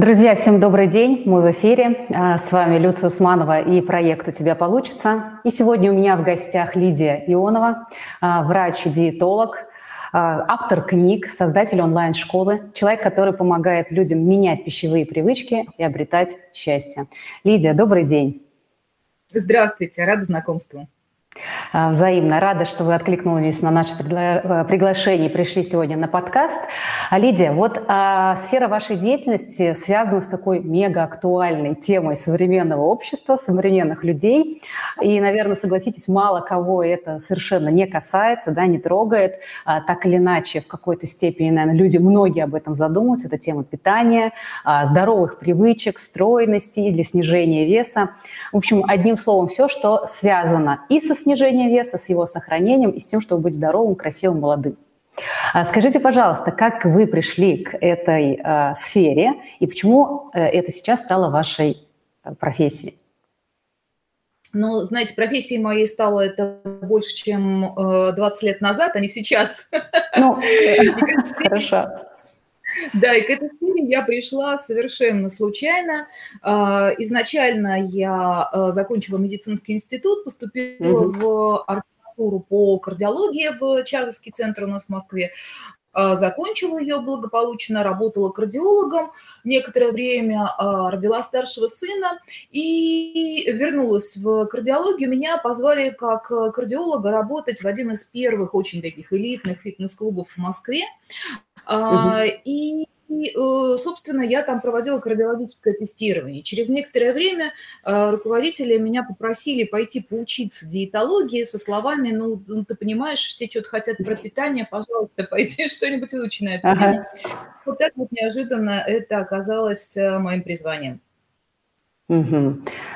Друзья, всем добрый день. Мы в эфире. А, с вами Люция Усманова и проект «У тебя получится». И сегодня у меня в гостях Лидия Ионова, а, врач-диетолог, а, автор книг, создатель онлайн-школы, человек, который помогает людям менять пищевые привычки и обретать счастье. Лидия, добрый день. Здравствуйте, рада знакомству. А, взаимно. Рада, что вы откликнулись на наше э, приглашение и пришли сегодня на подкаст. А, Лидия, вот а, сфера вашей деятельности связана с такой мега актуальной темой современного общества, современных людей. И, наверное, согласитесь, мало кого это совершенно не касается, да, не трогает. А, так или иначе, в какой-то степени, наверное, люди, многие об этом задумываются. Это тема питания, а, здоровых привычек, стройности для снижения веса. В общем, одним словом, все, что связано и со снижения веса, с его сохранением и с тем, чтобы быть здоровым, красивым, молодым. А скажите, пожалуйста, как вы пришли к этой э, сфере и почему э, это сейчас стало вашей э, профессией? Ну, знаете, профессией моей стало это больше, чем э, 20 лет назад, а не сейчас. Ну, хорошо. Да, и к этой я пришла совершенно случайно. А, изначально я э, закончила медицинский институт, поступила угу. в ординатуру по кардиологии в Чазовский центр у нас в Москве. А, закончила ее благополучно, работала кардиологом некоторое время, а, родила старшего сына и вернулась в кардиологию. Меня позвали как кардиолога работать в один из первых очень таких элитных фитнес-клубов в Москве. Uh-huh. И и, э, собственно, я там проводила кардиологическое тестирование. Через некоторое время э, руководители меня попросили пойти поучиться диетологии со словами, ну, ну ты понимаешь, все что-то хотят про питание, пожалуйста, пойди что-нибудь выучи на эту ага. тему. Вот так вот неожиданно это оказалось э, моим призванием.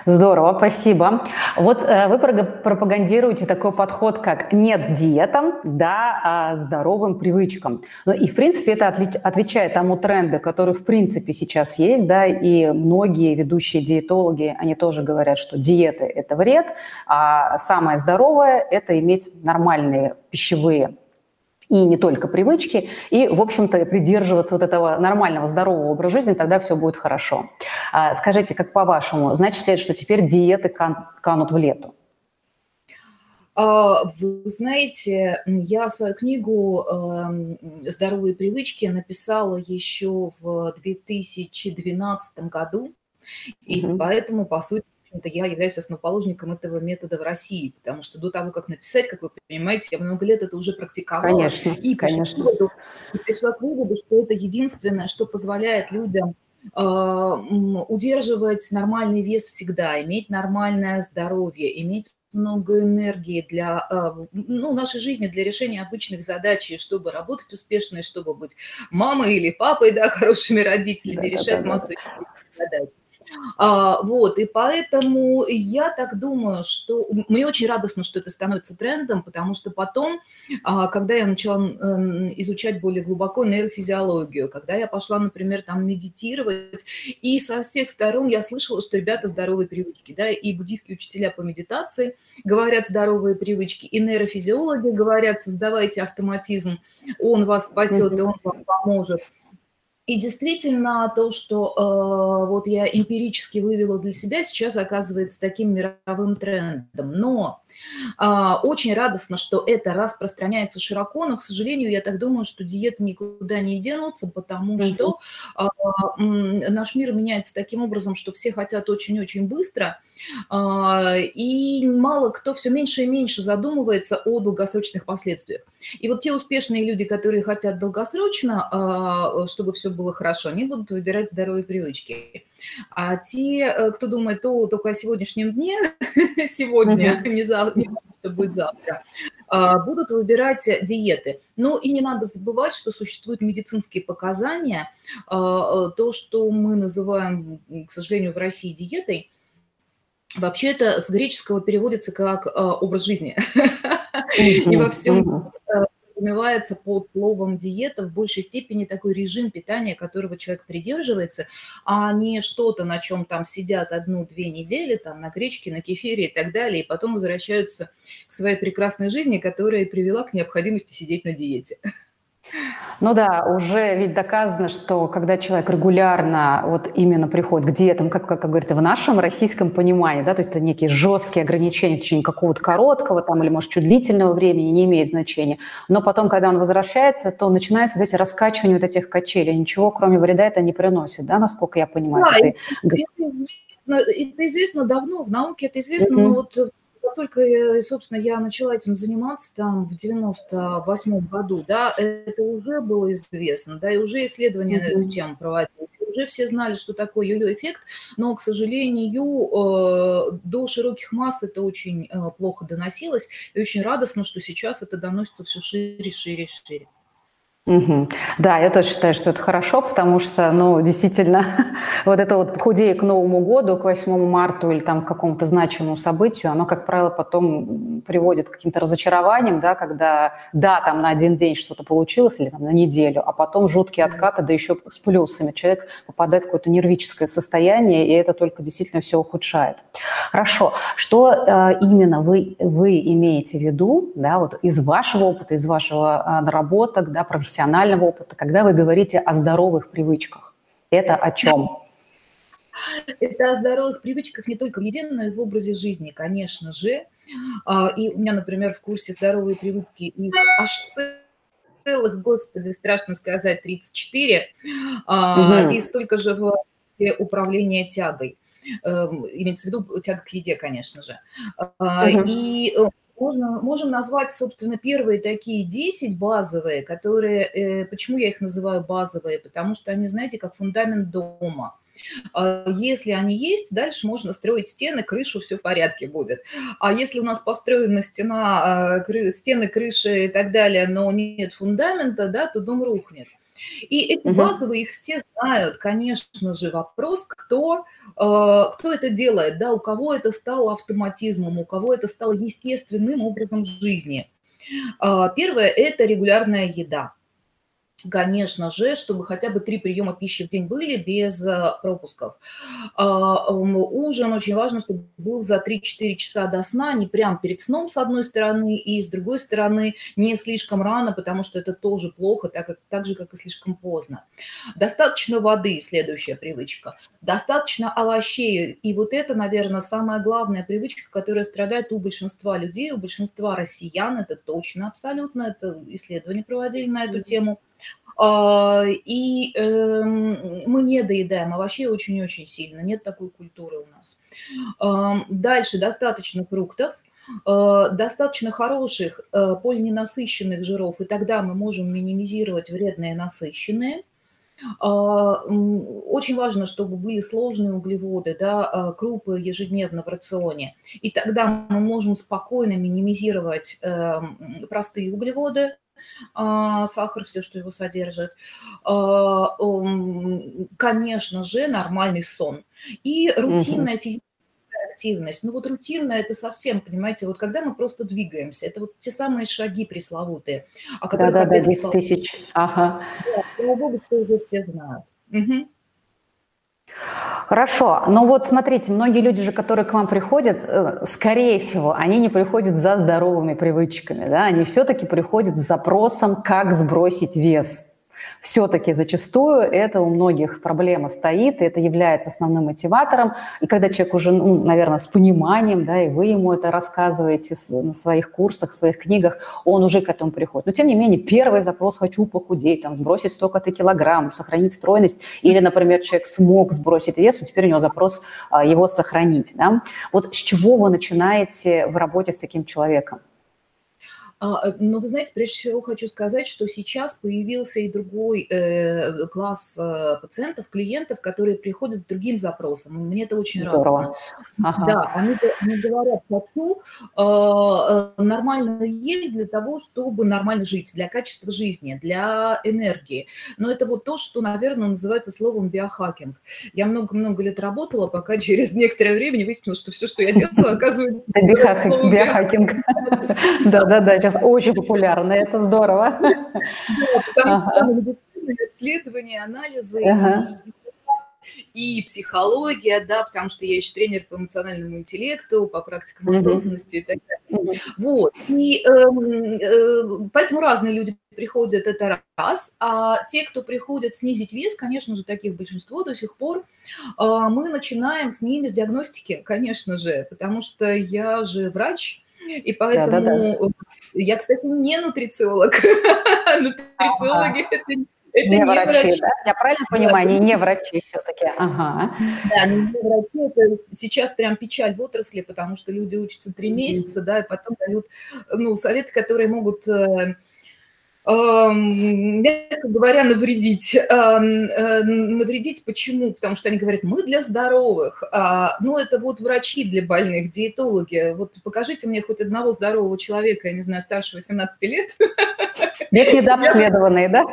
Здорово, спасибо. Вот э, вы пропагандируете такой подход, как нет диетам, да, а здоровым привычкам. Ну, и, в принципе, это отвечает тому тренду, который, в принципе, сейчас есть, да, и многие ведущие диетологи, они тоже говорят, что диеты – это вред, а самое здоровое – это иметь нормальные пищевые и не только привычки, и, в общем-то, придерживаться вот этого нормального, здорового образа жизни, тогда все будет хорошо. А, скажите, как по-вашему, значит ли это, что теперь диеты кан- канут в лету? А, вы знаете, я свою книгу эм, «Здоровые привычки» написала еще в 2012 году, и угу. поэтому, по сути, общем-то, я являюсь основоположником этого метода в России, потому что до того, как написать, как вы понимаете, я много лет это уже практиковала. Конечно, и конечно. Пришла, и пришла к выводу, что это единственное, что позволяет людям э, удерживать нормальный вес всегда, иметь нормальное здоровье, иметь много энергии для э, ну, нашей жизни, для решения обычных задач, и чтобы работать успешно, и чтобы быть мамой или папой, да, хорошими родителями, да, решать да, массу да. задач. А, вот, и поэтому я так думаю, что мне очень радостно, что это становится трендом, потому что потом, а, когда я начала изучать более глубоко нейрофизиологию, когда я пошла, например, там медитировать, и со всех сторон я слышала, что ребята здоровые привычки, да, и буддийские учителя по медитации говорят здоровые привычки, и нейрофизиологи говорят, создавайте автоматизм, он вас спасет, и он вам поможет. И действительно, то, что э, вот я эмпирически вывела для себя, сейчас оказывается таким мировым трендом. Но а, очень радостно, что это распространяется широко, но, к сожалению, я так думаю, что диеты никуда не денутся, потому что а, наш мир меняется таким образом, что все хотят очень-очень быстро, и мало кто все меньше и меньше задумывается о долгосрочных последствиях. И вот те успешные люди, которые хотят долгосрочно, чтобы все было хорошо, они будут выбирать здоровые привычки. А те, э, кто думает о, только о сегодняшнем дне, сегодня, не завтра, будет завтра, а, будут выбирать диеты. Ну и не надо забывать, что существуют медицинские показания. А, то, что мы называем, к сожалению, в России диетой, Вообще это с греческого переводится как образ жизни. И во всем подразумевается под словом диета в большей степени такой режим питания, которого человек придерживается, а не что-то, на чем там сидят одну-две недели, там на гречке, на кефире и так далее, и потом возвращаются к своей прекрасной жизни, которая привела к необходимости сидеть на диете. Ну да, уже ведь доказано, что когда человек регулярно вот именно приходит к диетам, как, как, как говорится, в нашем российском понимании, да, то есть это некие жесткие ограничения в течение какого-то короткого там или, может, чуть длительного времени, не имеет значения. Но потом, когда он возвращается, то начинается вот эти раскачивания вот этих качелей. Ничего, кроме вреда, это не приносит, да, насколько я понимаю. Да, это, это, это известно давно, в науке это известно, mm-hmm. но вот только, собственно, я начала этим заниматься там в 98 году, да, это уже было известно, да, и уже исследования mm-hmm. на эту тему проводились, уже все знали, что такое йо-йо эффект, но, к сожалению, э, до широких масс это очень э, плохо доносилось, и очень радостно, что сейчас это доносится все шире, шире, шире. Угу. Да, я тоже считаю, что это хорошо, потому что, ну, действительно, вот это вот худее к Новому году, к 8 марта или там к какому-то значимому событию, оно, как правило, потом приводит к каким-то разочарованиям, да, когда, да, там на один день что-то получилось или там на неделю, а потом жуткие откаты, да еще с плюсами. Человек попадает в какое-то нервическое состояние, и это только действительно все ухудшает. Хорошо. Что э, именно вы, вы имеете в виду, да, вот из вашего опыта, из вашего э, наработок, да, профессионального профессионального опыта, когда вы говорите о здоровых привычках. Это о чем? Это о здоровых привычках не только в еде, но и в образе жизни, конечно же. А, и у меня, например, в курсе «Здоровые привычки» их аж целых, господи, страшно сказать, 34, угу. и столько же в управления тягой. Эм, имеется в виду тяга к еде, конечно же. Угу. И э, можно, можем назвать, собственно, первые такие 10 базовые, которые, э, почему я их называю базовые, потому что они, знаете, как фундамент дома. А если они есть, дальше можно строить стены, крышу, все в порядке будет. А если у нас построена стена, а, стены, крыши и так далее, но нет фундамента, да, то дом рухнет. И эти угу. базовые их все знают, конечно же, вопрос, кто, э, кто это делает, да, у кого это стало автоматизмом, у кого это стало естественным образом жизни. Э, первое – это регулярная еда конечно же, чтобы хотя бы три приема пищи в день были без э, пропусков. А, ужин очень важно, чтобы был за 3-4 часа до сна, не прям перед сном с одной стороны, и с другой стороны не слишком рано, потому что это тоже плохо, так, как, так же, как и слишком поздно. Достаточно воды, следующая привычка. Достаточно овощей. И вот это, наверное, самая главная привычка, которая страдает у большинства людей, у большинства россиян, это точно абсолютно, это исследования проводили на эту тему – и эм, мы не доедаем овощей очень-очень сильно, нет такой культуры у нас. Дальше достаточно фруктов, э, достаточно хороших полиненасыщенных жиров, и тогда мы можем минимизировать вредные насыщенные. А, очень важно, чтобы были сложные углеводы, да, а, крупы ежедневно в рационе. И тогда мы можем спокойно минимизировать эм, простые углеводы, а, сахар, все, что его содержит. А, конечно же, нормальный сон. И рутинная физическая активность. Ну вот рутинная это совсем, понимаете, вот когда мы просто двигаемся, это вот те самые шаги пресловутые. О которых да, да, да, 10 тысяч. Ага. Да, слава богу, что уже все знают. Угу. Хорошо, но вот смотрите, многие люди же, которые к вам приходят, э, скорее всего, они не приходят за здоровыми привычками, да, они все-таки приходят с запросом, как сбросить вес все-таки зачастую это у многих проблема стоит, и это является основным мотиватором. И когда человек уже, ну, наверное, с пониманием, да, и вы ему это рассказываете на своих курсах, своих книгах, он уже к этому приходит. Но тем не менее, первый запрос «хочу похудеть», там, сбросить столько-то килограмм, сохранить стройность, или, например, человек смог сбросить вес, и теперь у него запрос а, его сохранить. Да? Вот с чего вы начинаете в работе с таким человеком? А, э, но вы знаете, прежде всего хочу сказать, что сейчас появился и другой э, класс э, пациентов, клиентов, которые приходят с другим запросом. Мне это очень Здорово. радостно. Ага. Да, они, они говорят, хочу э, нормально есть для того, чтобы нормально жить, для качества жизни, для энергии. Но это вот то, что, наверное, называется словом биохакинг. Я много-много лет работала, пока через некоторое время выяснилось, что все, что я делала, оказывается... Биохакинг. Да-да-да, сейчас очень популярно, это здорово. Да, потому что медицина, исследования, анализы и психология, да, потому что я еще тренер по эмоциональному интеллекту, по практикам осознанности и так далее. Вот. И эм, э, поэтому разные люди приходят, это раз. А те, кто приходят снизить вес, конечно же, таких большинство до сих пор, э, мы начинаем с ними с диагностики, конечно же, потому что я же врач, и поэтому да, да, да. Я, кстати, не нутрициолог. Нутрициологи это это не, не врачи, врачи, да? Я правильно понимаю, они не врачи все-таки. Ага. Да, не врачи, это сейчас прям печаль в отрасли, потому что люди учатся три месяца, да, и потом дают, ну, советы, которые могут э, мягко говоря, навредить. Э, навредить почему? Потому что они говорят, мы для здоровых. А, ну, это вот врачи для больных, диетологи. Вот покажите мне хоть одного здорового человека, я не знаю, старше 18 лет. Век недообследованные, да?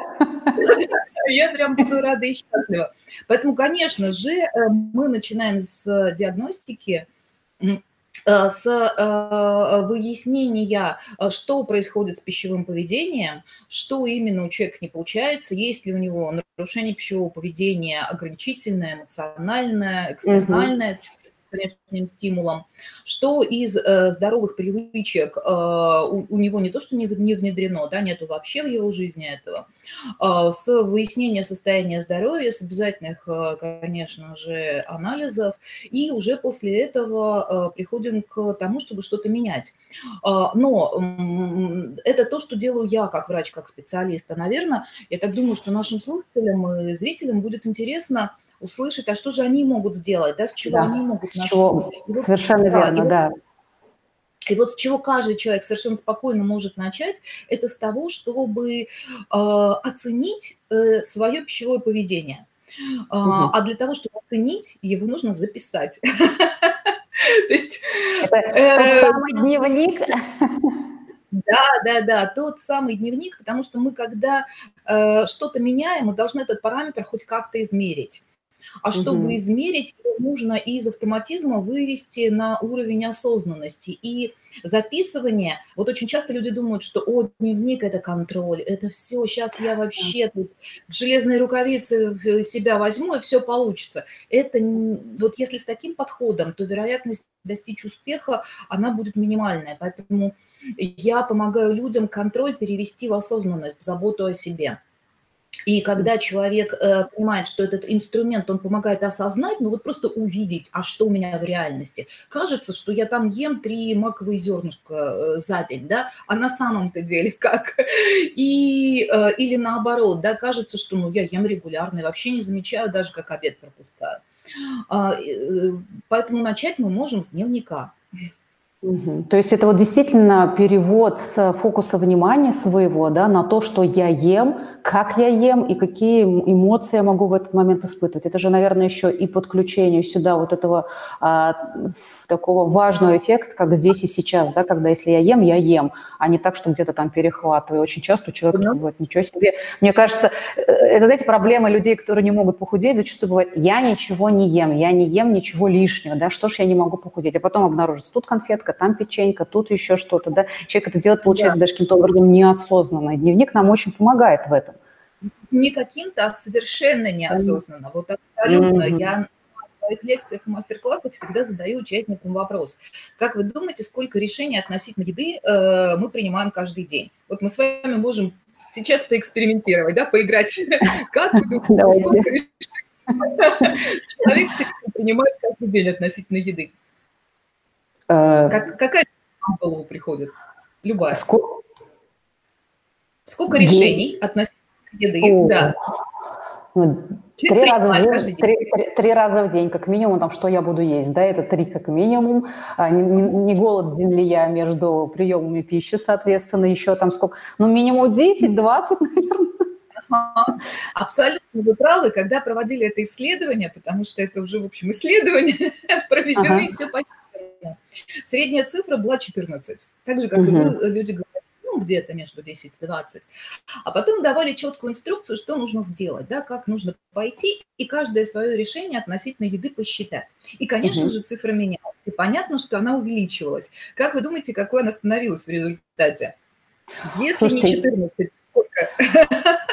Я прям буду рада и счастлива. Поэтому, конечно же, э, мы начинаем с диагностики, с э, выяснения, э, что происходит с пищевым поведением, что именно у человека не получается, есть ли у него нарушение пищевого поведения ограничительное, эмоциональное, экстернальное, угу внешним стимулом, что из э, здоровых привычек э, у, у него не то, что не, не внедрено, да, нету вообще в его жизни этого, э, с выяснения состояния здоровья, с обязательных, э, конечно же, анализов, и уже после этого э, приходим к тому, чтобы что-то менять. Э, но э, это то, что делаю я как врач, как специалист. А, наверное, я так думаю, что нашим слушателям и зрителям будет интересно, услышать, а что же они могут сделать, да, с чего да, они могут с чего, Совершенно да, верно, и да. И вот с чего каждый человек совершенно спокойно может начать, это с того, чтобы э, оценить э, свое пищевое поведение. Угу. А для того, чтобы оценить, его нужно записать. То есть... Это э, самый дневник. Да, да, да, тот самый дневник, потому что мы, когда э, что-то меняем, мы должны этот параметр хоть как-то измерить. А чтобы угу. измерить, нужно из автоматизма вывести на уровень осознанности. И записывание, вот очень часто люди думают, что о, дневник – это контроль, это все, сейчас я вообще тут железные рукавицы себя возьму, и все получится. Это вот если с таким подходом, то вероятность достичь успеха, она будет минимальная. Поэтому я помогаю людям контроль перевести в осознанность, в заботу о себе. И когда человек э, понимает, что этот инструмент, он помогает осознать, ну вот просто увидеть, а что у меня в реальности. Кажется, что я там ем три маковые зернышка э, за день, да, а на самом-то деле как? И, э, или наоборот, да, кажется, что ну я ем регулярно и вообще не замечаю даже, как обед пропускаю. А, э, поэтому начать мы можем с дневника. Угу. То есть это вот действительно перевод с фокуса внимания своего да, на то, что я ем, как я ем и какие эмоции я могу в этот момент испытывать. Это же, наверное, еще и подключение сюда вот этого а, такого важного эффекта, как здесь и сейчас, да, когда если я ем, я ем, а не так, что где-то там перехватываю. Очень часто у человека mm бывает, ничего себе. Мне кажется, э, это, знаете, проблема людей, которые не могут похудеть, зачастую бывает, я ничего не ем, я не ем ничего лишнего, да, что ж я не могу похудеть, а потом обнаружится, тут конфетка, печенька, там печенька, тут еще что-то, да. Человек это делает, получается, да. даже каким-то образом неосознанно. Дневник нам очень помогает в этом. Не каким-то, а совершенно неосознанно. Вот абсолютно. Mm-hmm. Я своих лекциях и мастер-классах всегда задаю участникам вопрос. Как вы думаете, сколько решений относительно еды э, мы принимаем каждый день? Вот мы с вами можем сейчас поэкспериментировать, да, поиграть. Как вы думаете, сколько решений человек принимает каждый день относительно еды? Э, как, какая в голову приходит? Любая. Сколько, Сколько решений относительно еды? О. Да. Ну, три раза, в день, три, три, три раза в день, как минимум, там, что я буду есть, да, это три как минимум. А, не, не, не голоден ли я между приемами пищи, соответственно, еще там сколько, ну, минимум 10-20, наверное. Абсолютно вы правы, когда проводили это исследование, потому что это уже, в общем, исследование проведено, ага. и все понятно Средняя цифра была 14. Так же, как угу. и вы, люди говорят, ну, где-то между 10 и 20. А потом давали четкую инструкцию, что нужно сделать, да, как нужно пойти и каждое свое решение относительно еды посчитать. И, конечно угу. же, цифра менялась. И понятно, что она увеличивалась. Как вы думаете, какой она становилась в результате? Если Слушайте, не 14, сколько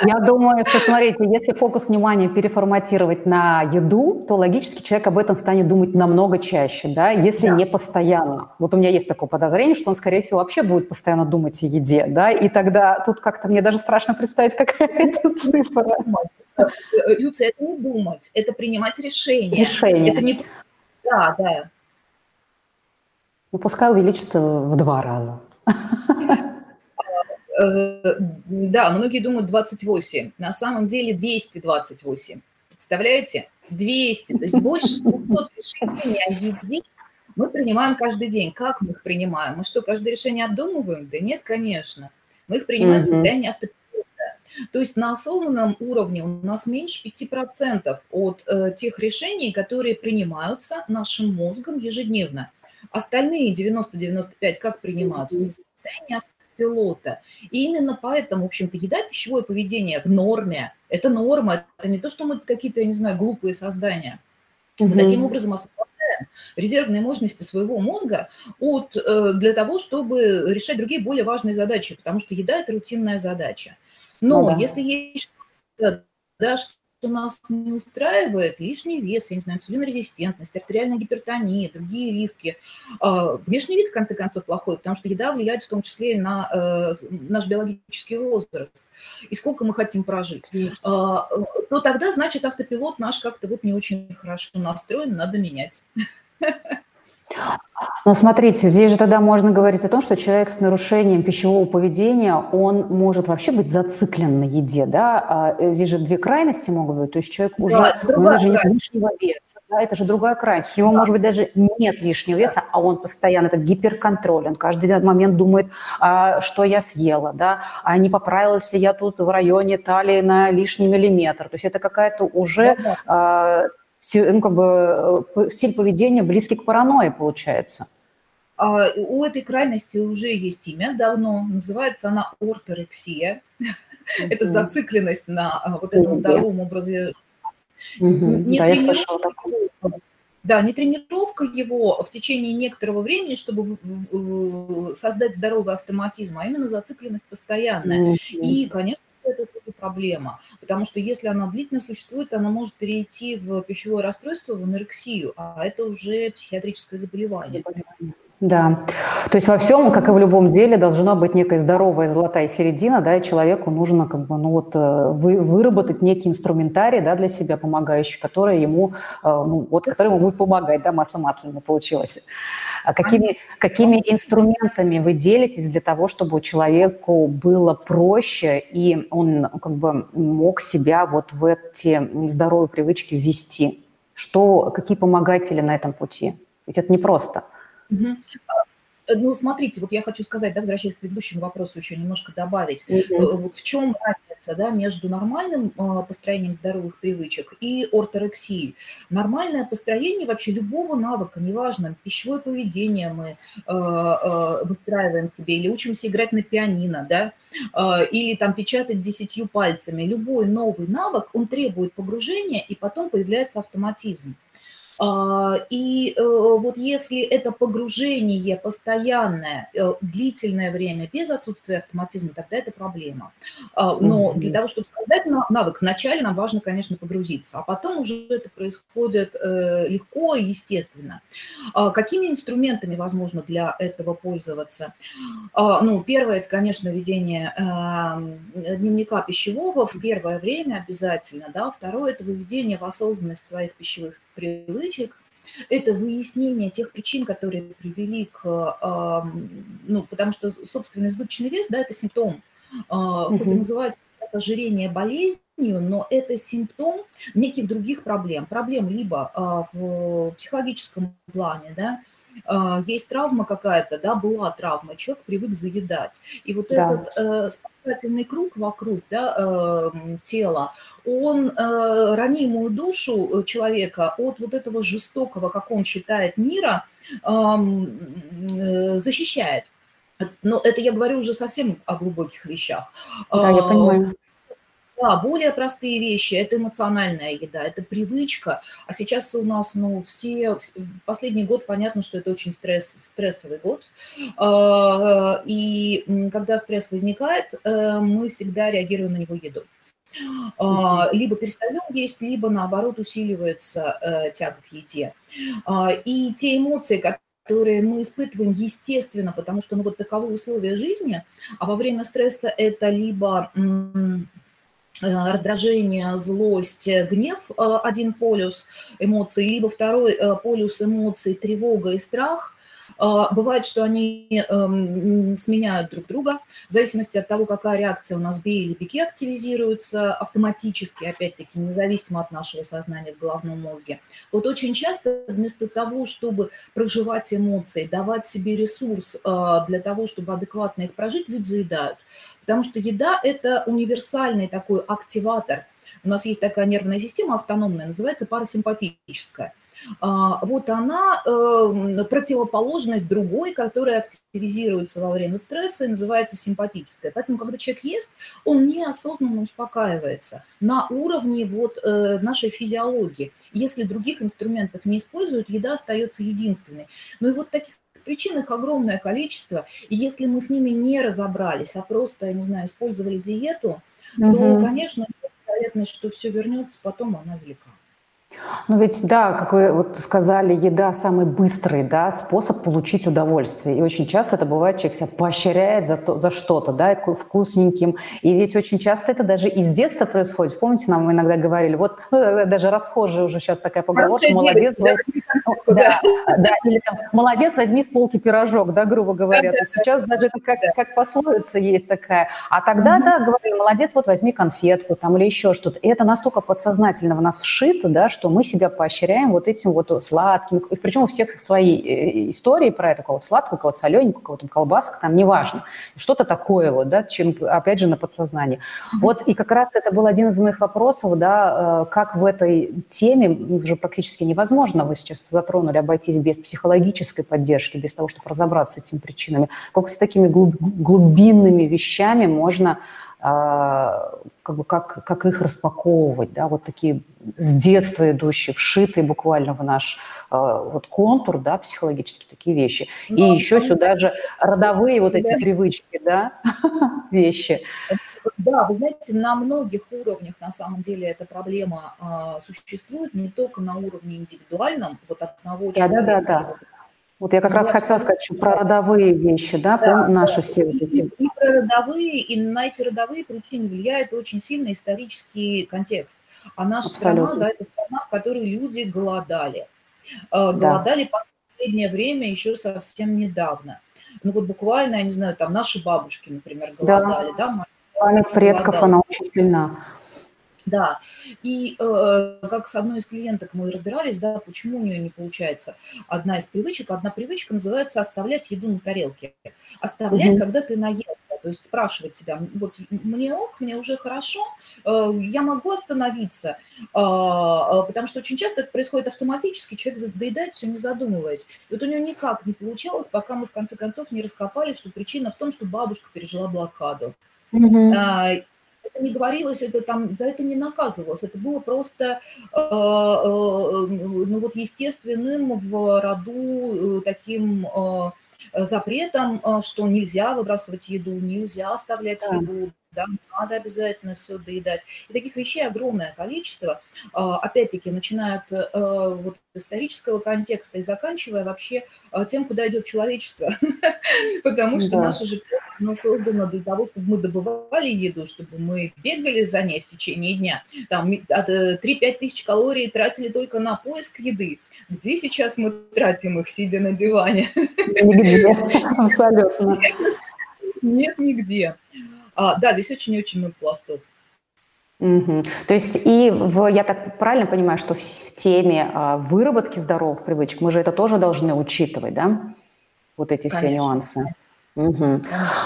Я думаю, что, смотрите, если фокус внимания переформатировать на еду, то логически человек об этом станет думать намного чаще, да, если да. не постоянно. Вот у меня есть такое подозрение, что он, скорее всего, вообще будет постоянно думать о еде, да, и тогда тут как-то мне даже страшно представить, какая это цифра. Люция, это не думать, это принимать решение. Решение. Это не... Да, да. Ну, пускай увеличится в два раза. Э, да, многие думают 28. На самом деле 228. Представляете? 200. То есть больше 200 решений о еде мы принимаем каждый день. Как мы их принимаем? Мы что, каждое решение обдумываем? Да нет, конечно. Мы их принимаем mm-hmm. в состоянии автопилота. То есть на осознанном уровне у нас меньше 5% от э, тех решений, которые принимаются нашим мозгом ежедневно. Остальные 90-95 как принимаются? В состоянии автопилота пилота. И именно поэтому, в общем-то, еда, пищевое поведение в норме. Это норма, это не то, что мы какие-то, я не знаю, глупые создания. Мы таким образом освобождаем резервные мощности своего мозга от, э, для того, чтобы решать другие более важные задачи, потому что еда – это рутинная задача. Но ну, да. если есть да, что нас не устраивает, лишний вес, я не знаю, инсулинорезистентность, артериальная гипертония, другие риски. А, внешний вид, в конце концов, плохой, потому что еда влияет в том числе и на э, наш биологический возраст и сколько мы хотим прожить, а, то тогда, значит, автопилот наш как-то вот не очень хорошо настроен, надо менять. Но смотрите, здесь же тогда можно говорить о том, что человек с нарушением пищевого поведения, он может вообще быть зациклен на еде, да? А э, здесь же две крайности могут быть, то есть человек уже, да, у него даже нет лишнего веса, да? это же другая крайность. У него, да. может быть, даже нет лишнего веса, а он постоянно, это гиперконтроль, он каждый момент думает, а, что я съела, да, а не поправилась ли я тут в районе талии на лишний миллиметр. То есть это какая-то уже да, да ну, как бы, э, стиль поведения близкий к паранойи получается. А у этой крайности уже есть имя давно, называется она орторексия. Это зацикленность на а, вот этом здоровом образе. Не да, я слышала такое. Да, не тренировка его в течение некоторого времени, чтобы создать здоровый автоматизм, а именно зацикленность постоянная. И, конечно, это тоже проблема, потому что если она длительно существует, она может перейти в пищевое расстройство, в анорексию, а это уже психиатрическое заболевание. Да, то есть во всем, как и в любом деле, должна быть некая здоровая золотая середина, да, и человеку нужно как бы, ну вот, э, вы, выработать некий инструментарий, да, для себя помогающий, который ему, э, ну, вот, который ему будет помогать, да, масло масляное получилось. А какими, какими инструментами вы делитесь для того, чтобы человеку было проще, и он как бы мог себя вот в эти здоровые привычки ввести? Что, какие помогатели на этом пути? Ведь это непросто. Угу. Ну, смотрите, вот я хочу сказать, да, возвращаясь к предыдущему вопросу, еще немножко добавить. Mm-hmm. Вот в чем разница, да, между нормальным э, построением здоровых привычек и орторексией? Нормальное построение вообще любого навыка, неважно, пищевое поведение мы э, э, выстраиваем себе, или учимся играть на пианино, да, э, или там печатать десятью пальцами. Любой новый навык, он требует погружения, и потом появляется автоматизм. А, и э, вот если это погружение постоянное, э, длительное время без отсутствия автоматизма, тогда это проблема. А, но для того, чтобы создать навык, вначале нам важно, конечно, погрузиться, а потом уже это происходит э, легко и естественно. А, какими инструментами возможно для этого пользоваться? Ну, первое, это, конечно, ведение эм, дневника пищевого в первое время обязательно, да, второе, это выведение в осознанность своих пищевых привычек, это выяснение тех причин, которые привели к, ну, потому что собственный избыточный вес, да, это симптом, угу. хоть и называется ожирение болезнью, но это симптом неких других проблем. Проблем либо а, в психологическом плане, да, есть травма какая-то, да, была травма, человек привык заедать. И вот да. этот э, спасательный круг вокруг да, э, тела, он э, ранимую душу человека от вот этого жестокого, как он считает, мира э, защищает. Но это я говорю уже совсем о глубоких вещах. Да, я понимаю. Да, более простые вещи – это эмоциональная еда, это привычка. А сейчас у нас, ну, все, последний год понятно, что это очень стресс, стрессовый год. А, и когда стресс возникает, э, мы всегда реагируем на него еду. А, либо перестаем есть, либо наоборот усиливается э, тяга к еде. А, и те эмоции, которые мы испытываем естественно, потому что ну, вот таковы условия жизни, а во время стресса это либо раздражение, злость, гнев э, – один полюс эмоций, либо второй э, полюс эмоций – тревога и страх. Бывает, что они эм, сменяют друг друга в зависимости от того, какая реакция у нас в или беге активизируется автоматически, опять-таки, независимо от нашего сознания в головном мозге. Вот очень часто вместо того, чтобы проживать эмоции, давать себе ресурс для того, чтобы адекватно их прожить, люди заедают. Потому что еда – это универсальный такой активатор. У нас есть такая нервная система автономная, называется парасимпатическая. А, вот она э, противоположность другой, которая активизируется во время стресса и называется симпатическая. Поэтому, когда человек ест, он неосознанно успокаивается на уровне вот э, нашей физиологии. Если других инструментов не используют, еда остается единственной. Ну и вот таких Причин их огромное количество, и если мы с ними не разобрались, а просто, я не знаю, использовали диету, угу. то, конечно, вероятность, что все вернется, потом она велика. Ну ведь, да, как вы вот сказали, еда самый быстрый да, способ получить удовольствие. И очень часто это бывает, человек себя поощряет за, то, за что-то, да, вкусненьким. И ведь очень часто это даже из детства происходит. Помните, нам иногда говорили, вот ну, э, даже расхожая уже сейчас такая поговорка, молодец, да, да, да, или там, молодец, возьми с полки пирожок, да, грубо говоря. То есть сейчас даже это как, как пословица есть такая. А тогда, да, говорили, молодец, вот возьми конфетку там или еще что-то. И это настолько подсознательно в нас вшито, да, что мы себя поощряем вот этим вот сладким. И причем у всех свои э, истории про это, кого-то сладкого, кого-то солененького, кого-то колбасок, там неважно. Что-то такое вот, да, чем, опять же, на подсознании. Вот, и как раз это был один из моих вопросов, да, э, как в этой теме уже практически невозможно, вы сейчас затронули, обойтись без психологической поддержки, без того, чтобы разобраться с этими причинами. Как с такими глубинными вещами можно а, как, бы как, как их распаковывать, да, вот такие с детства идущие, вшитые буквально в наш а, вот контур, да, психологически такие вещи. И ну, еще сюда же родовые вот эти да. привычки, да, вещи. Да, вы знаете, на многих уровнях на самом деле эта проблема а, существует, не только на уровне индивидуальном, вот одного да, человека. Да, да, да. Вот я как раз хотела сказать еще про родовые вещи, да, да наши все вот эти. И про родовые, и на эти родовые причины влияет очень сильно исторический контекст. А наша Абсолютно. страна, да, это страна, в которой люди голодали. Э, голодали да. последнее время еще совсем недавно. Ну вот буквально, я не знаю, там наши бабушки, например, голодали, да, да Память предков, голодали. она очень сильна. Да, и э, как с одной из клиенток мы разбирались, да, почему у нее не получается одна из привычек. Одна привычка называется оставлять еду на тарелке. Оставлять, угу. когда ты наел. То есть спрашивать себя, вот мне ок, мне уже хорошо, э, я могу остановиться, э, потому что очень часто это происходит автоматически, человек доедает все не задумываясь. И вот у него никак не получалось, пока мы в конце концов не раскопали, что причина в том, что бабушка пережила блокаду. Угу это не говорилось, это там, за это не наказывалось, это было просто э, э, ну, вот естественным в роду э, таким запретом, что нельзя выбрасывать еду, нельзя оставлять да. еду, да, надо обязательно все доедать. И таких вещей огромное количество. Опять-таки, начиная от вот, исторического контекста и заканчивая вообще тем, куда идет человечество. Потому что наше житие оно создано для того, чтобы мы добывали еду, чтобы мы бегали за ней в течение дня. Там 3-5 э, тысяч калорий тратили только на поиск еды. Где сейчас мы тратим их, сидя на диване? Нигде, абсолютно. Нет, нигде. А, да, здесь очень-очень много пластов. Угу. То есть и в, я так правильно понимаю, что в, в теме а, выработки здоровых привычек мы же это тоже должны учитывать, да? Вот эти Конечно. все нюансы. Угу.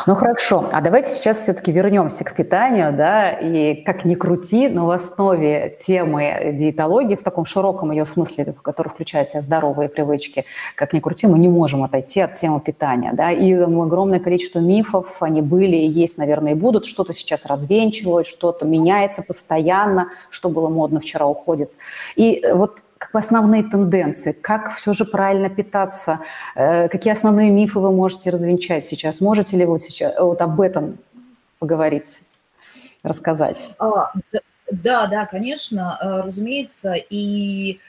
Ну хорошо, а давайте сейчас все-таки вернемся к питанию, да, и как ни крути, но в основе темы диетологии, в таком широком ее смысле, который включает в себя здоровые привычки, как ни крути, мы не можем отойти от темы питания, да, и огромное количество мифов, они были и есть, наверное, и будут, что-то сейчас развенчивают, что-то меняется постоянно, что было модно вчера уходит. И вот основные тенденции, как все же правильно питаться, э, какие основные мифы вы можете развенчать сейчас? Можете ли вы сейчас вот об этом поговорить, рассказать? А, да, да, конечно, э, разумеется, и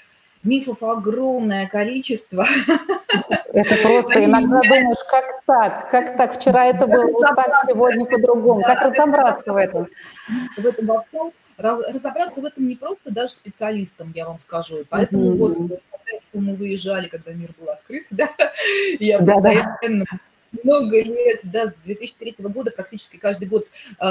мифов огромное количество. Это просто иногда думаешь, как так, как так, вчера это было вот так, сегодня по-другому, как разобраться в этом? В этом во всем разобраться в этом не просто даже специалистам, я вам скажу. И поэтому mm-hmm. вот мы выезжали, когда мир был открыт, да, я постоянно много лет, да, с 2003 года практически каждый год э,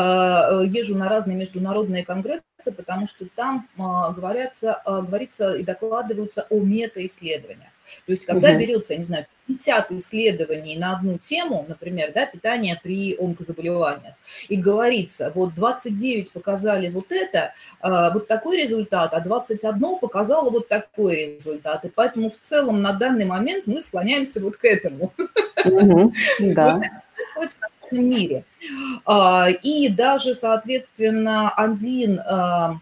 езжу на разные международные конгрессы, потому что там э, говорятся, э, говорится и докладываются о метаисследованиях. То есть, когда угу. берется, я не знаю, 50 исследований на одну тему, например, да, питание при онкозаболеваниях, и говорится, вот 29 показали вот это, вот такой результат, а 21 показало вот такой результат. И поэтому в целом на данный момент мы склоняемся вот к этому. Да. В мире. А, и даже, соответственно, один а,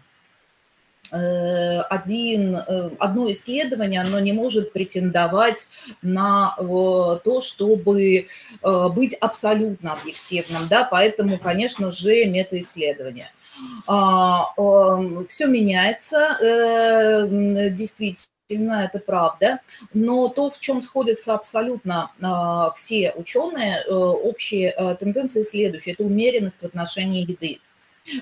один, э, одно исследование, оно не может претендовать на то, чтобы э, быть абсолютно объективным, да, поэтому, конечно же, метаисследование. А, Все меняется, действительно это правда, но то, в чем сходятся абсолютно э, все ученые, э, общие э, тенденции следующие, это умеренность в отношении еды.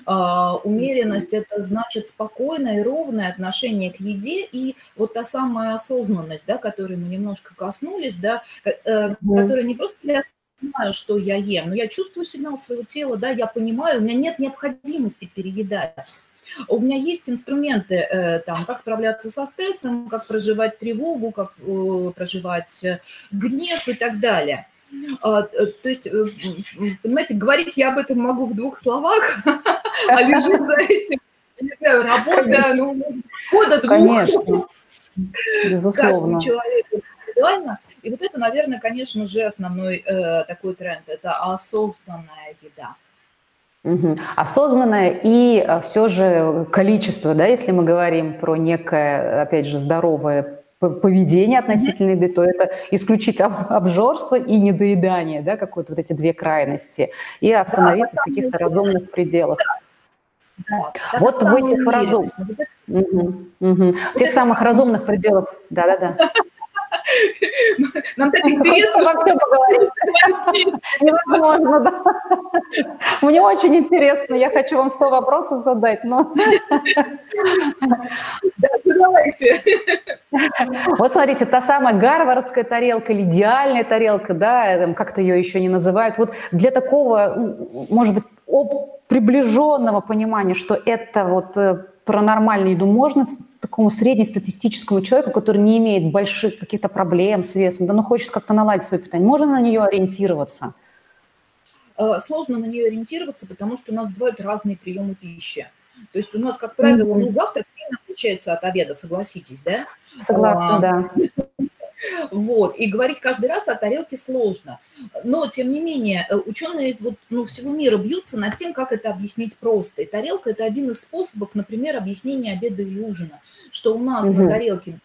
Умеренность это значит спокойное и ровное отношение к еде и вот та самая осознанность, да, которой мы немножко коснулись, да, э, mm-hmm. которая не просто я понимаю, что я ем, но я чувствую сигнал своего тела, да, я понимаю, у меня нет необходимости переедать. У меня есть инструменты, э, там, как справляться со стрессом, как проживать тревогу, как э, проживать э, гнев и так далее. А, то есть, понимаете, говорить я об этом могу в двух словах, а лежит за этим, не знаю, работа, ну, года двух. Конечно, безусловно. индивидуально. И вот это, наверное, конечно же, основной э, такой тренд. Это осознанная еда. Угу. Осознанное и а, все же количество, да, если мы говорим про некое, опять же, здоровое поведение относительно еды, то это исключить обжорство и недоедание, да, какое-то вот эти две крайности, и остановиться да, в каких-то разумных пределах. Да, вот в этих разумных, угу, угу. в тех самых разумных пределах, да-да-да. Нам так интересно. Обо всем поговорить. Невозможно, да. Мне очень интересно. Я хочу вам 100 вопросов задать, но... Да, задавайте. Вот смотрите, та самая гарвардская тарелка или идеальная тарелка, да, как-то ее еще не называют. Вот для такого, может быть, приближенного понимания, что это вот э, про нормальную еду можно такому среднестатистическому человеку, который не имеет больших каких-то проблем с весом, да, но хочет как-то наладить свое питание, можно на нее ориентироваться? Э, сложно на нее ориентироваться, потому что у нас бывают разные приемы пищи. То есть у нас, как правило, mm-hmm. ну, завтрак сильно отличается от обеда, согласитесь, да? Согласна, а, да. Вот. И говорить каждый раз о тарелке сложно. Но, тем не менее, э, ученые вот, ну, всего мира бьются над тем, как это объяснить просто. И тарелка – это один из способов, например, объяснения обеда или ужина. Что у нас угу. на тарелке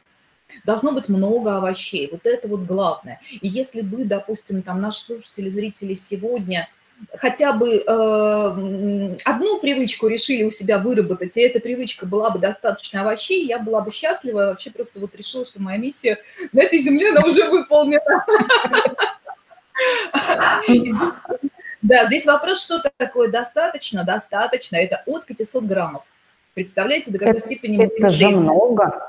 должно быть много овощей. Вот это вот главное. И если бы, допустим, там наши слушатели, зрители сегодня – хотя бы э, одну привычку решили у себя выработать, и эта привычка была бы достаточно овощей, я была бы счастлива, вообще просто вот решила, что моя миссия на этой земле, она уже выполнена. Да, здесь вопрос, что такое достаточно? Достаточно, это от 500 граммов. Представляете, до какой степени... Это же много.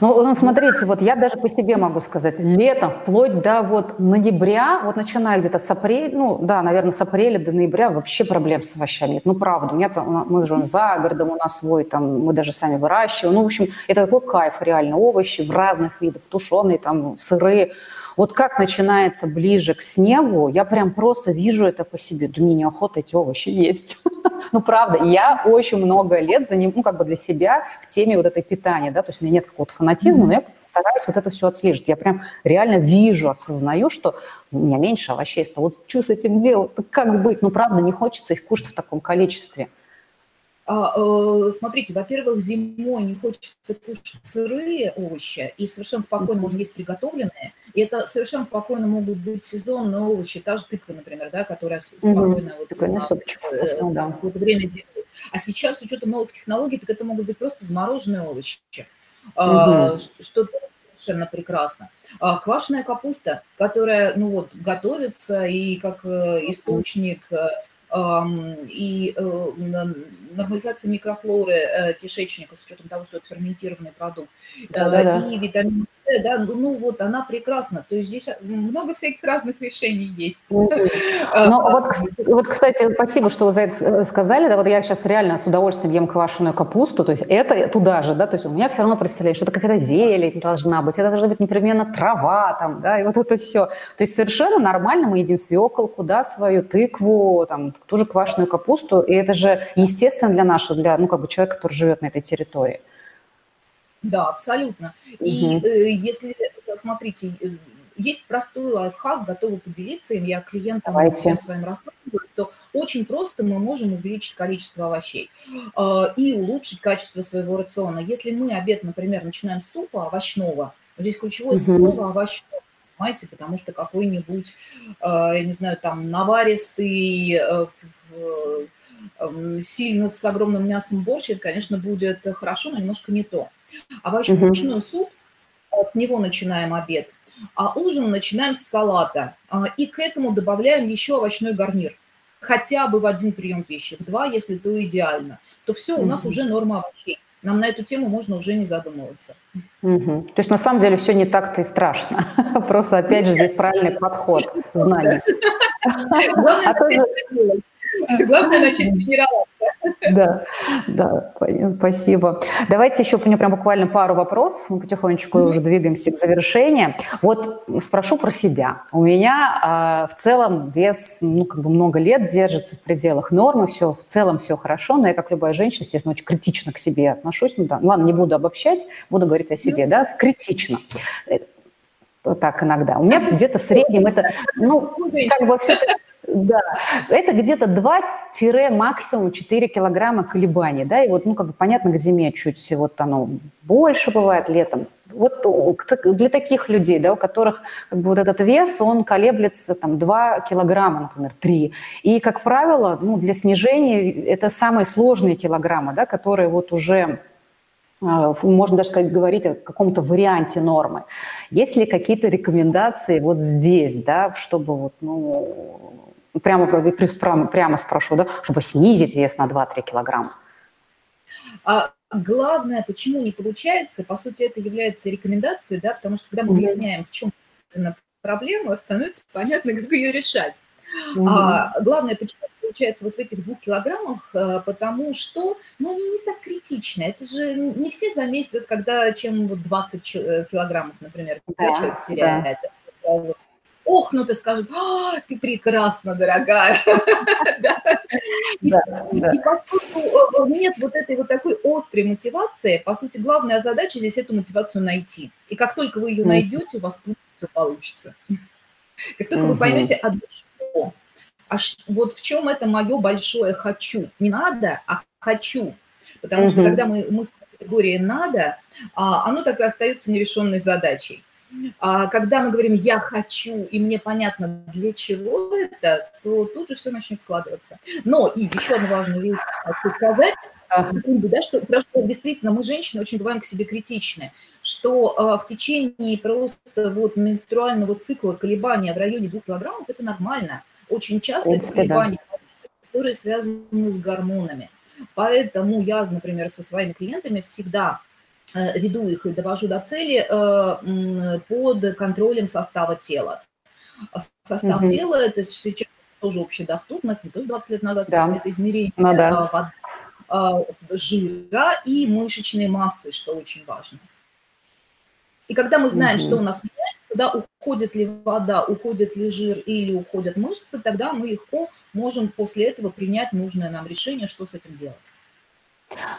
Ну, ну, смотрите, вот я даже по себе могу сказать, летом, вплоть до вот ноября, вот начиная где-то с апреля, ну, да, наверное, с апреля до ноября вообще проблем с овощами нет. Ну, правда, у меня там, мы живем за городом, у нас свой, там, мы даже сами выращиваем. Ну, в общем, это такой кайф, реально, овощи в разных видах, тушеные, там, сырые. Вот как начинается ближе к снегу, я прям просто вижу это по себе. Да мне неохота эти овощи есть. Ну, правда, я очень много лет за ним, ну, как бы для себя в теме вот этой питания, да, то есть у меня нет какого-то фанатизма, но я стараюсь вот это все отслеживать. Я прям реально вижу, осознаю, что у меня меньше овощей стало. Вот что с этим делать? Как быть? Ну, правда, не хочется их кушать в таком количестве. А, э, смотрите, во-первых, зимой не хочется кушать сырые овощи, и совершенно спокойно можно есть приготовленные. И это совершенно спокойно могут быть сезонные овощи, та же тыква, например, да, которая спокойно вот, Такой на супчик вкусно, да. какое-то время зимой. А сейчас, с учетом новых технологий, так это могут быть просто замороженные овощи, угу. что совершенно прекрасно. А квашеная капуста, которая, ну вот, готовится и как э, источник э, и э, нормализация микрофлоры кишечника с учетом того, что это ферментированный продукт, да, да, да. и витамин С, да, ну, вот она прекрасна. То есть здесь много всяких разных решений есть. А, ну вот, вот, кстати, спасибо, что вы за это э, сказали. Да, вот я сейчас реально с удовольствием ем квашеную капусту, то есть это туда же, да, то есть у меня все равно представляешь, что это какая-то зелень должна быть, это должна быть непременно трава там, да, и вот это все. То есть совершенно нормально мы едим свеколку, да, свою тыкву, там, ту же квашеную капусту, и это же естественно для нашего, для, ну, как бы человека, который живет на этой территории. Да, абсолютно. Угу. И э, если, э, смотрите, э, есть простой лайфхак, готовы поделиться им. Я клиентам Давайте. всем своим рассказываю, что очень просто мы можем увеличить количество овощей э, и улучшить качество своего рациона. Если мы обед, например, начинаем с супа овощного, здесь ключевое угу. слово овощного, понимаете, потому что какой-нибудь, э, я не знаю, там наваристый, э, Эм, сильно с огромным мясом борщ, это, конечно, будет хорошо, но немножко не то. А овощной угу. суп, э, с него начинаем обед, а ужин начинаем с салата. А, и к этому добавляем еще овощной гарнир. Хотя бы в один прием пищи, в два, если то идеально. То все, у нас уже норма овощей. Нам на эту тему можно уже не задумываться. Угу. То есть на самом деле все не так-то и страшно. Просто опять же здесь правильный подход, знание. Главное, Главное начать тренироваться. Да, да, спасибо. Давайте еще, мне прям буквально пару вопросов, мы потихонечку mm-hmm. уже двигаемся к завершению. Вот спрошу про себя. У меня э, в целом вес, ну, как бы много лет держится в пределах нормы, все, в целом все хорошо, но я, как любая женщина, естественно, очень критично к себе отношусь. Ну, да, ладно, не буду обобщать, буду говорить о себе, mm-hmm. да, критично вот так иногда. У меня где-то в среднем это, ну, как бы все да, это где-то 2 максимум 4 килограмма колебаний, да, и вот, ну, как бы понятно, к зиме чуть вот оно больше бывает, летом. Вот для таких людей, да, у которых как бы вот этот вес, он колеблется там 2 килограмма, например, 3. И, как правило, ну, для снижения это самые сложные килограммы, да, которые вот уже а, можно даже сказать, говорить о каком-то варианте нормы. Есть ли какие-то рекомендации вот здесь, да, чтобы вот, ну, прямо, прямо, прямо спрошу, да, чтобы снизить вес на 2-3 килограмма? А главное, почему не получается, по сути, это является рекомендацией, да, потому что когда мы выясняем, в чем проблема, становится понятно, как ее решать. Mm-hmm. А, главное, почему получается вот в этих двух килограммах, э, потому что, ну, они не так критичны. Это же не все заметят, когда чем вот 20 э, килограммов, например, да, человек теряет. Да охнут и скажут, а, ты прекрасна, дорогая. И поскольку э, нет вот этой вот такой острой мотивации, по сути, главная задача здесь эту мотивацию найти. И как только вы ее найдете, у вас тут все получится. Как только вы поймете, а для чего? А вот в чем это мое большое хочу? Не надо, а хочу. Потому что когда мы, мы с категорией надо, а, оно так и остается нерешенной задачей. А когда мы говорим «я хочу», и мне понятно, для чего это, то тут же все начнет складываться. Но и еще одну важную вещь хочу сказать, да, что, потому что действительно мы, женщины, очень бываем к себе критичны, что э, в течение просто вот менструального цикла колебания в районе 2 килограммов – это нормально. Очень часто принципе, это колебания, да. которые связаны с гормонами. Поэтому я, например, со своими клиентами всегда веду их и довожу до цели под контролем состава тела. Состав mm-hmm. тела – это сейчас тоже общедоступно, это не тоже 20 лет назад, да. это измерение ну, да. жира и мышечной массы, что очень важно. И когда мы знаем, mm-hmm. что у нас меняется, да, уходит ли вода, уходит ли жир или уходят мышцы, тогда мы легко можем после этого принять нужное нам решение, что с этим делать.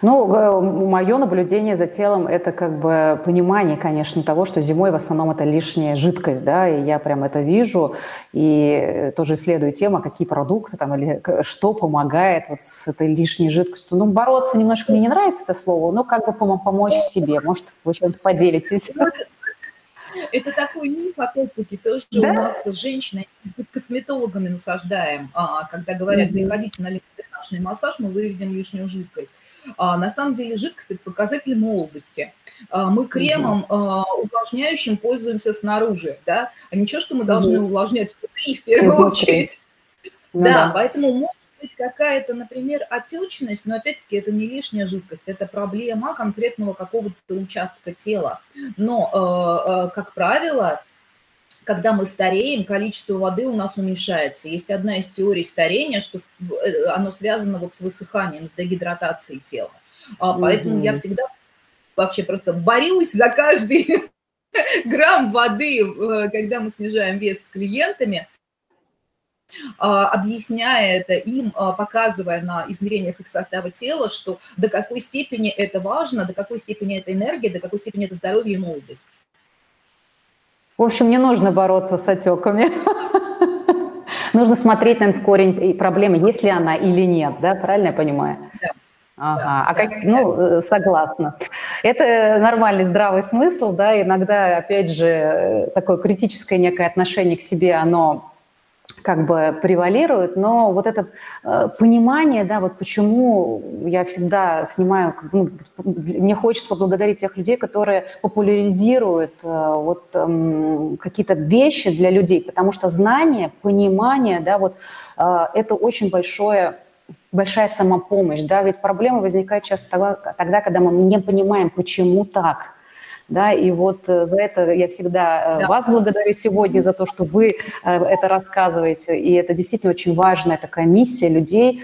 Ну, мое наблюдение за телом – это как бы понимание, конечно, того, что зимой в основном это лишняя жидкость, да, и я прям это вижу, и тоже исследую тему, какие продукты там или что помогает вот с этой лишней жидкостью. Ну, бороться немножко мне не нравится это слово, но как бы помочь себе, может, вы чем-то поделитесь. Ну, это такой миф, опять-таки, тоже да? у нас женщины косметологами насаждаем, а, когда говорят, приходите на дренажный массаж, мы выведем лишнюю жидкость. А, на самом деле жидкость – это показатель молодости. А, мы кремом а, увлажняющим пользуемся снаружи, да, а ничего, что мы должны увлажнять внутри в первую Изнутри. очередь. Ну, да, да, поэтому может быть какая-то, например, отечность, но опять-таки это не лишняя жидкость, это проблема конкретного какого-то участка тела. Но, э, э, как правило, когда мы стареем, количество воды у нас уменьшается. Есть одна из теорий старения, что э, оно связано вот с высыханием, с дегидратацией тела. А, поэтому mm-hmm. я всегда вообще просто борюсь за каждый грамм воды, э, когда мы снижаем вес с клиентами, а, объясняя это им, а, показывая на измерениях их состава тела, что до какой степени это важно, до какой степени это энергия, до какой степени это здоровье и молодость. В общем, не нужно бороться с отеками. Нужно смотреть на в корень проблемы, есть ли она или нет, да, правильно я понимаю? Да. Ага, а как, ну, э, согласна. Это нормальный здравый смысл, да, иногда, опять же, э, такое критическое некое отношение к себе, оно как бы превалирует, но вот это э, понимание, да, вот почему я всегда снимаю, ну, мне хочется поблагодарить тех людей, которые популяризируют э, вот э, какие-то вещи для людей, потому что знание, понимание, да, вот э, это очень большое большая самопомощь, да, ведь проблема возникает часто тогда, тогда, когда мы не понимаем, почему так, да, и вот э, за это я всегда э, да. вас благодарю сегодня, за то, что вы э, это рассказываете, и это действительно очень важная такая миссия людей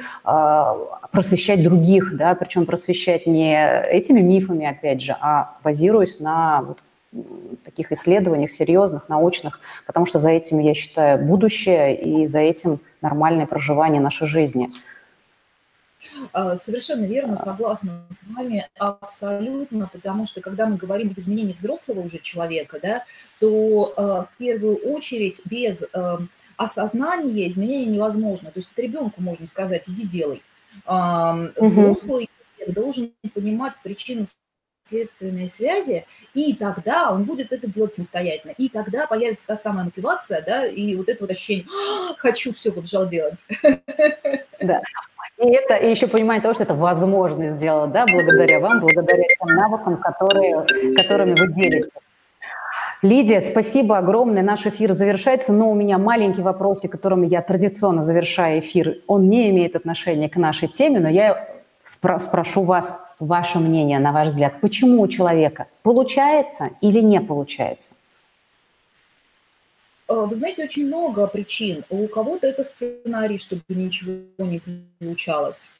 просвещать других, да, причем просвещать не этими мифами, опять же, а базируясь на вот таких исследованиях серьезных, научных, потому что за этим, я считаю, будущее и за этим нормальное проживание нашей жизни – совершенно верно, согласна с вами абсолютно, потому что когда мы говорим об изменении взрослого уже человека, да, то а, в первую очередь без а, осознания изменения невозможно. То есть ребенку можно сказать, иди делай. Взрослый угу. должен понимать причины следственные связи, и тогда он будет это делать самостоятельно. И тогда появится та самая мотивация, да, и вот это вот ощущение «хочу, все, побежал делать». Да. И это и еще понимание того, что это возможно сделать, да, благодаря вам, благодаря тем навыкам, которые, которыми вы делитесь. Лидия, спасибо огромное. Наш эфир завершается, но у меня маленький вопросик, которым я традиционно завершаю эфир. Он не имеет отношения к нашей теме, но я спро- спрошу вас ваше мнение, на ваш взгляд. Почему у человека получается или не получается? Э, вы знаете, очень много причин. У кого-то это сценарий, чтобы ничего не получалось.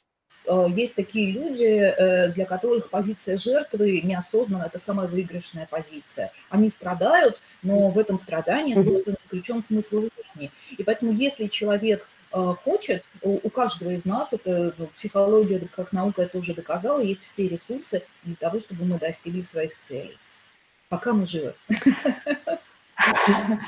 Э, есть такие люди, э, для которых позиция жертвы неосознанно это самая выигрышная позиция. Они страдают, но в этом страдании, собственно, заключен смысл жизни. И поэтому, если человек хочет, у каждого из нас, это ну, психология как наука это уже доказала, есть все ресурсы для того, чтобы мы достигли своих целей. Пока мы живы.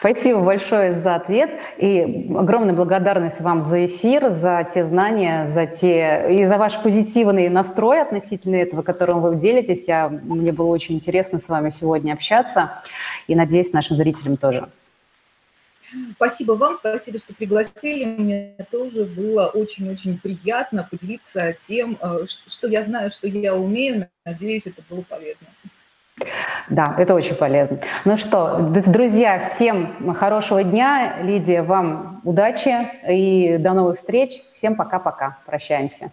Спасибо большое за ответ и огромная благодарность вам за эфир, за те знания, за те и за ваш позитивный настрой относительно этого, которым вы делитесь. Я, мне было очень интересно с вами сегодня общаться и надеюсь, нашим зрителям тоже. Спасибо вам, спасибо, что пригласили. Мне тоже было очень-очень приятно поделиться тем, э, что я знаю, что я умею. Надеюсь, это было полезно. Да, это очень полезно. Ну что, друзья, всем хорошего дня. Лидия, вам удачи и до новых встреч. Всем пока-пока. Прощаемся.